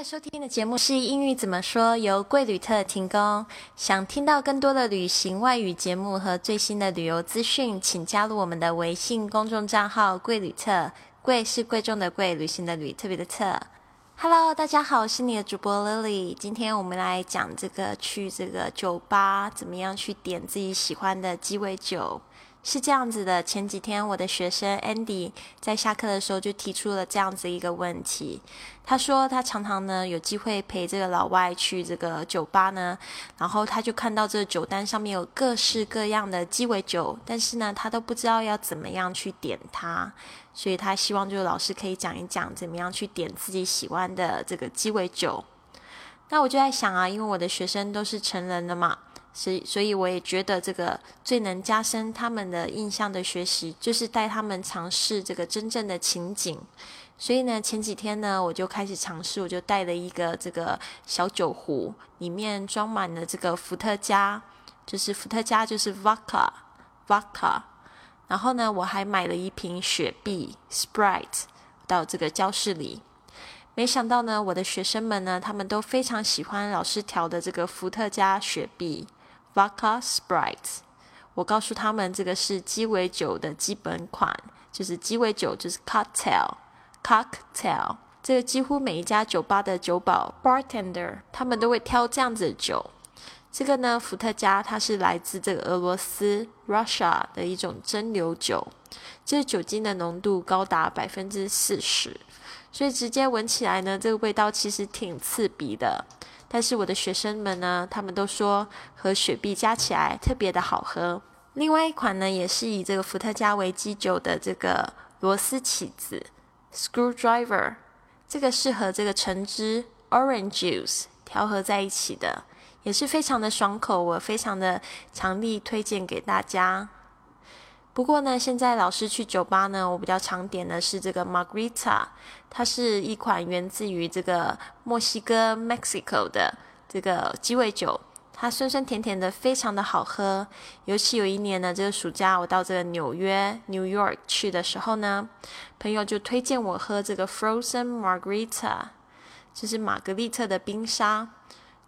在收听的节目是英语怎么说，由贵旅特提供。想听到更多的旅行外语节目和最新的旅游资讯，请加入我们的微信公众账号“贵旅特”。贵是贵重的贵，旅行的旅，特别的特。Hello，大家好，我是你的主播 Lily。今天我们来讲这个去这个酒吧怎么样去点自己喜欢的鸡尾酒。是这样子的，前几天我的学生 Andy 在下课的时候就提出了这样子一个问题。他说他常常呢有机会陪这个老外去这个酒吧呢，然后他就看到这个酒单上面有各式各样的鸡尾酒，但是呢他都不知道要怎么样去点它，所以他希望就是老师可以讲一讲怎么样去点自己喜欢的这个鸡尾酒。那我就在想啊，因为我的学生都是成人了嘛。所以，所以我也觉得这个最能加深他们的印象的学习，就是带他们尝试这个真正的情景。所以呢，前几天呢，我就开始尝试，我就带了一个这个小酒壶，里面装满了这个伏特加，就是伏特加就是 vodka，vodka。然后呢，我还买了一瓶雪碧 Sprite 到这个教室里。没想到呢，我的学生们呢，他们都非常喜欢老师调的这个伏特加雪碧。Vodka Sprite，我告诉他们这个是鸡尾酒的基本款，就是鸡尾酒就是 cocktail，cocktail。这个几乎每一家酒吧的酒保 bartender 他们都会挑这样子的酒。这个呢，伏特加它是来自这个俄罗斯 Russia 的一种蒸馏酒，这个酒精的浓度高达百分之四十，所以直接闻起来呢，这个味道其实挺刺鼻的。但是我的学生们呢，他们都说和雪碧加起来特别的好喝。另外一款呢，也是以这个伏特加为基酒的这个螺丝起子 （screwdriver），这个是和这个橙汁 （orange juice） 调和在一起的，也是非常的爽口，我非常的强力推荐给大家。不过呢，现在老师去酒吧呢，我比较常点的是这个 Margarita，它是一款源自于这个墨西哥 Mexico 的这个鸡尾酒，它酸酸甜甜的，非常的好喝。尤其有一年呢，这个暑假我到这个纽约 New York 去的时候呢，朋友就推荐我喝这个 Frozen Margarita，就是玛格丽特的冰沙，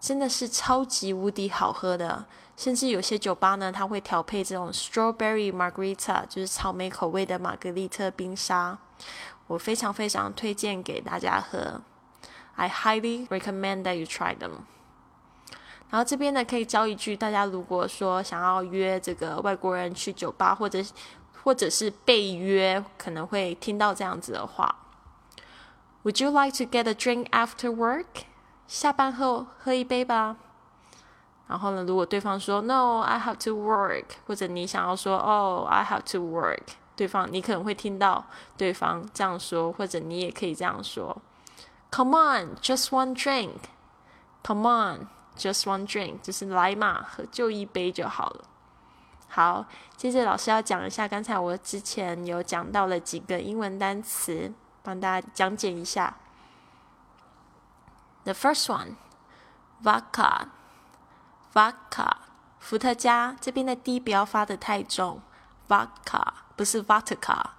真的是超级无敌好喝的。甚至有些酒吧呢，它会调配这种 strawberry margarita，就是草莓口味的玛格丽特冰沙。我非常非常推荐给大家喝，I highly recommend that you try them。然后这边呢，可以教一句，大家如果说想要约这个外国人去酒吧，或者或者是被约，可能会听到这样子的话：Would you like to get a drink after work？下班后喝一杯吧。然后呢，如果对方说 “No, I have to work”，或者你想要说 “Oh, I have to work”，对方你可能会听到对方这样说，或者你也可以这样说：“Come on, just one drink. Come on, just one drink。”就是来嘛，就一杯就好了。好，接着老师要讲一下，刚才我之前有讲到了几个英文单词，帮大家讲解一下。The first one, vodka. Vodka，伏特加这边的 D 不要发的太重，Vodka 不是 Vodka。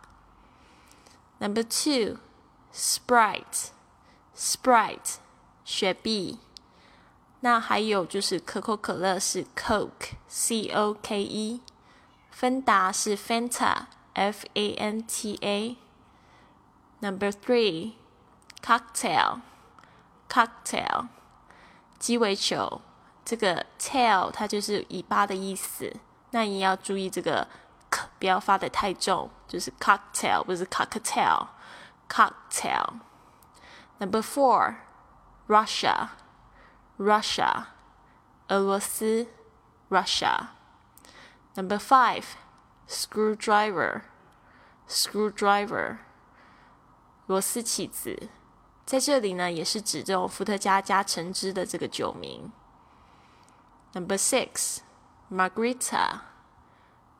Number two，Sprite，Sprite，雪碧。那还有就是可口可乐是 Coke，C O K E。芬达是 Fanta，F A N T A。Number three，Cocktail，Cocktail，鸡尾酒。这个 tail 它就是尾巴的意思，那你要注意这个 k 不要发的太重，就是 cocktail 不是 cocktail，cocktail。Number four, Russia, Russia，俄罗斯，Russia。Number five, screwdriver, screwdriver，螺丝起子，在这里呢也是指这种伏特加加橙汁的这个酒名。Number six, Margarita,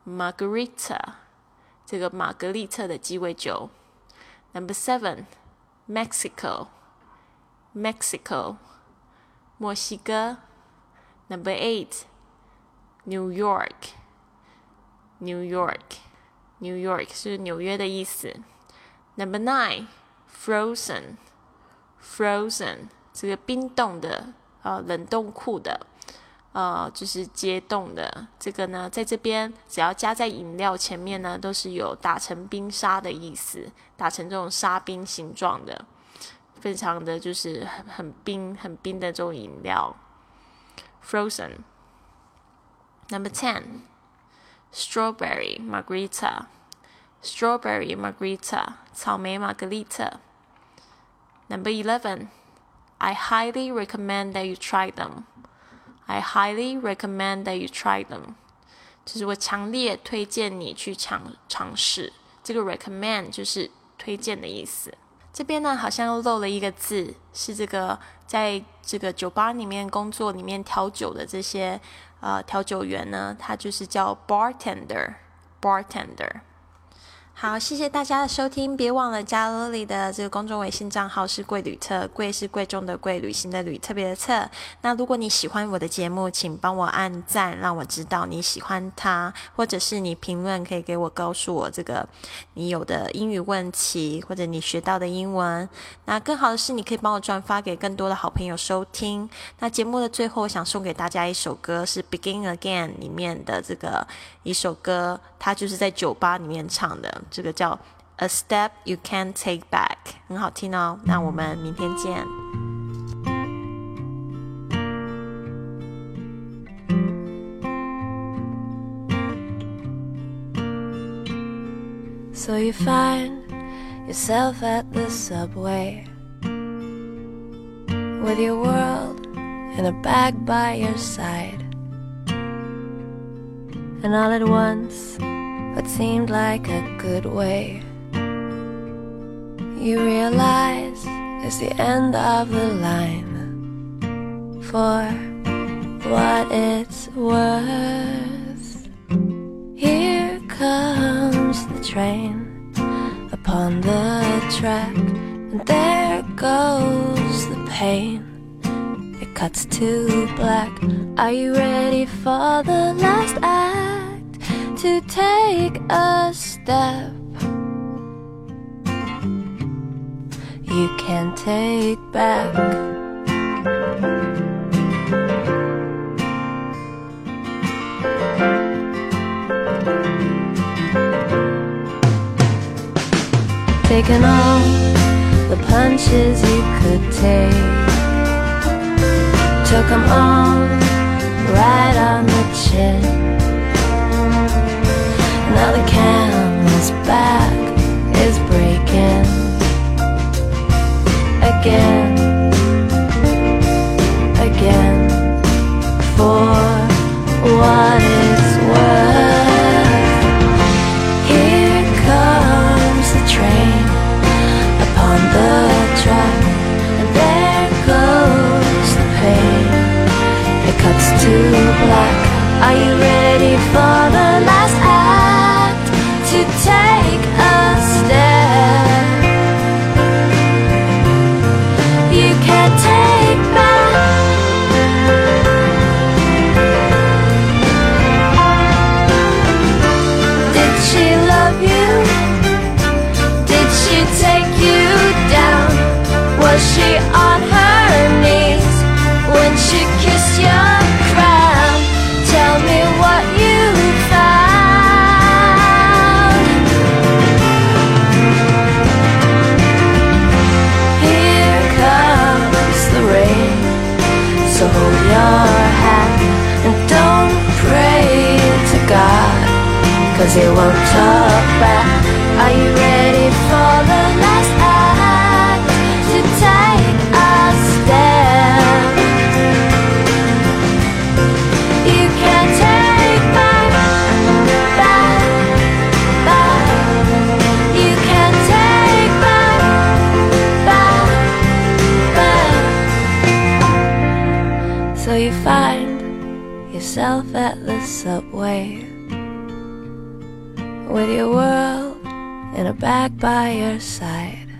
Margarita，这个玛格丽特的鸡尾酒。Number seven, Mexico, Mexico，墨西哥。Number eight, New York, New York, New York 是纽约的意思。Number nine, Frozen, Frozen， 这个冰冻的，呃，冷冻库的， 呃，就是解冻的。这个呢，在这边只要加在饮料前面呢，都是有打成冰沙的意思，打成这种沙冰形状的，非常的就是很很冰很冰的这种饮料。Frozen。Number ten, strawberry margarita. Strawberry margarita，草莓玛格丽特。Number eleven, I highly recommend that you try them. I highly recommend that you try them. 就是我强烈推荐你去尝尝试。这个 recommend 就是推荐的意思。这边呢，好像又漏了一个字，是这个在这个酒吧里面工作、里面调酒的这些呃调酒员呢，他就是叫 bartender，bartender。好，谢谢大家的收听，别忘了加 Lily 的这个公众微信账号是贵旅特，贵是贵重的贵，旅行的旅，特别的特。那如果你喜欢我的节目，请帮我按赞，让我知道你喜欢它，或者是你评论可以给我告诉我这个你有的英语问题，或者你学到的英文。那更好的是，你可以帮我转发给更多的好朋友收听。那节目的最后，我想送给大家一首歌，是《Begin Again》里面的这个一首歌，它就是在酒吧里面唱的。这个叫 A Step You Can't Take Back，很好听哦。那我们明天见。So you find yourself at the subway with your world in a bag by your side. And all at once, what seemed like a good way. You realize it's the end of the line. For what it's worth, here comes the train upon the track, and there goes the pain. It cuts to black. Are you ready for the last act? To take a step you can take back. Taking all the punches you could take, took them all right on the chin. Now the canvas back is breaking again, again for what it's worth. Here comes the train upon the track, and there goes the pain. It cuts to she on her knees when she kissed your crown? Tell me what you found. Here comes the rain. So hold your hand and don't pray to God, cause he won't talk you find yourself at the subway with your world in a bag by your side.